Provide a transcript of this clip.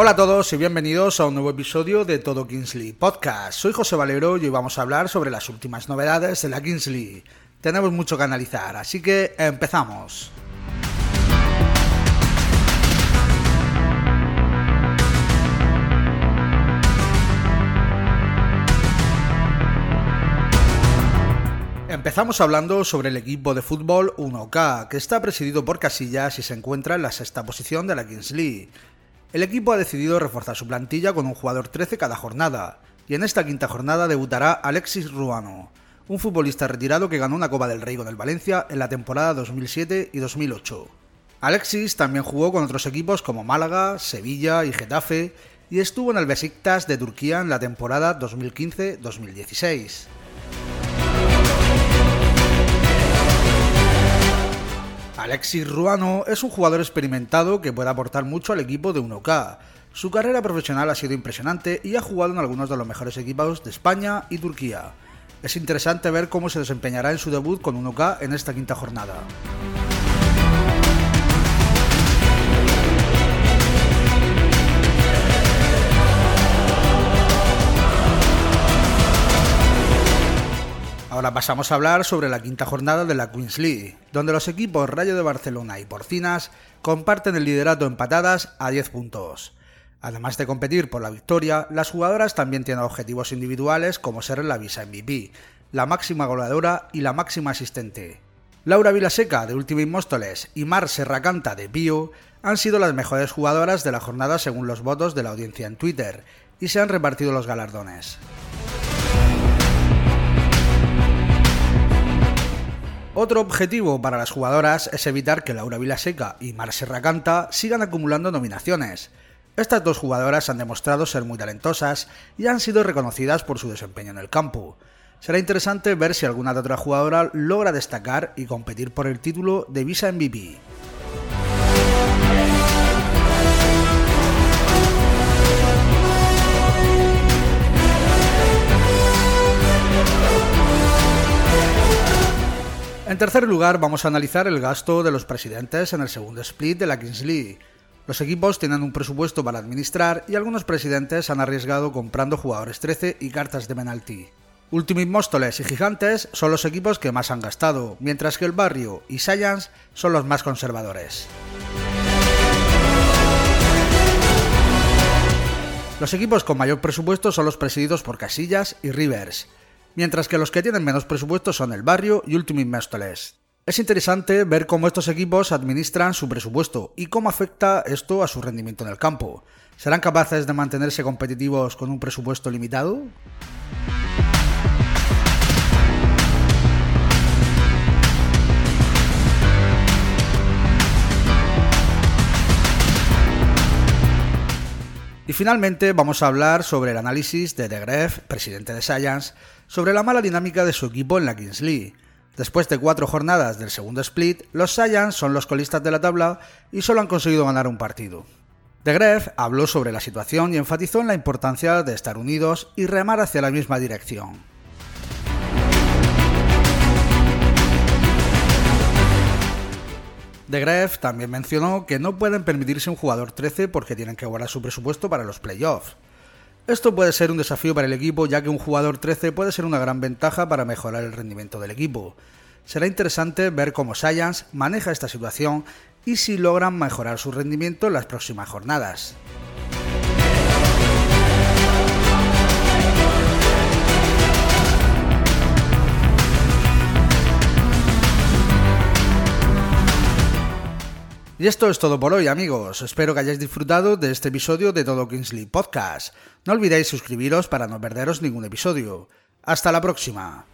Hola a todos y bienvenidos a un nuevo episodio de Todo Kingsley Podcast. Soy José Valero y hoy vamos a hablar sobre las últimas novedades de la Kingsley. Tenemos mucho que analizar, así que empezamos. Empezamos hablando sobre el equipo de fútbol 1K, que está presidido por Casillas y se encuentra en la sexta posición de la Kings League. El equipo ha decidido reforzar su plantilla con un jugador 13 cada jornada, y en esta quinta jornada debutará Alexis Ruano, un futbolista retirado que ganó una Copa del Rey con el Valencia en la temporada 2007 y 2008. Alexis también jugó con otros equipos como Málaga, Sevilla y Getafe, y estuvo en el Besiktas de Turquía en la temporada 2015-2016. Alexis Ruano es un jugador experimentado que puede aportar mucho al equipo de 1K. Su carrera profesional ha sido impresionante y ha jugado en algunos de los mejores equipos de España y Turquía. Es interesante ver cómo se desempeñará en su debut con 1K en esta quinta jornada. Ahora pasamos a hablar sobre la quinta jornada de la Queens League, donde los equipos Rayo de Barcelona y Porcinas comparten el liderato empatadas a 10 puntos. Además de competir por la victoria, las jugadoras también tienen objetivos individuales como ser la Visa MVP, la máxima goleadora y la máxima asistente. Laura Vilaseca de Ultimate Móstoles y Mar Serracanta de Bio han sido las mejores jugadoras de la jornada según los votos de la audiencia en Twitter y se han repartido los galardones. Otro objetivo para las jugadoras es evitar que Laura Vilaseca y Mar Serracanta sigan acumulando nominaciones. Estas dos jugadoras han demostrado ser muy talentosas y han sido reconocidas por su desempeño en el campo. Será interesante ver si alguna de otra jugadora logra destacar y competir por el título de Visa MVP. En tercer lugar, vamos a analizar el gasto de los presidentes en el segundo split de la Kings League. Los equipos tienen un presupuesto para administrar y algunos presidentes han arriesgado comprando jugadores 13 y cartas de penalti. Ultimate Móstoles y Gigantes son los equipos que más han gastado, mientras que el Barrio y Science son los más conservadores. Los equipos con mayor presupuesto son los presididos por Casillas y Rivers mientras que los que tienen menos presupuesto son el Barrio y Ultimate Méstoles. Es interesante ver cómo estos equipos administran su presupuesto y cómo afecta esto a su rendimiento en el campo. ¿Serán capaces de mantenerse competitivos con un presupuesto limitado? Y finalmente vamos a hablar sobre el análisis de De Gref, presidente de Science, sobre la mala dinámica de su equipo en la Kings League. Después de cuatro jornadas del segundo split, los Science son los colistas de la tabla y solo han conseguido ganar un partido. De Gref habló sobre la situación y enfatizó en la importancia de estar unidos y remar hacia la misma dirección. De Gref también mencionó que no pueden permitirse un jugador 13 porque tienen que guardar su presupuesto para los playoffs. Esto puede ser un desafío para el equipo ya que un jugador 13 puede ser una gran ventaja para mejorar el rendimiento del equipo. Será interesante ver cómo Science maneja esta situación y si logran mejorar su rendimiento en las próximas jornadas. Y esto es todo por hoy, amigos. Espero que hayáis disfrutado de este episodio de Todo Kingsley Podcast. No olvidéis suscribiros para no perderos ningún episodio. Hasta la próxima.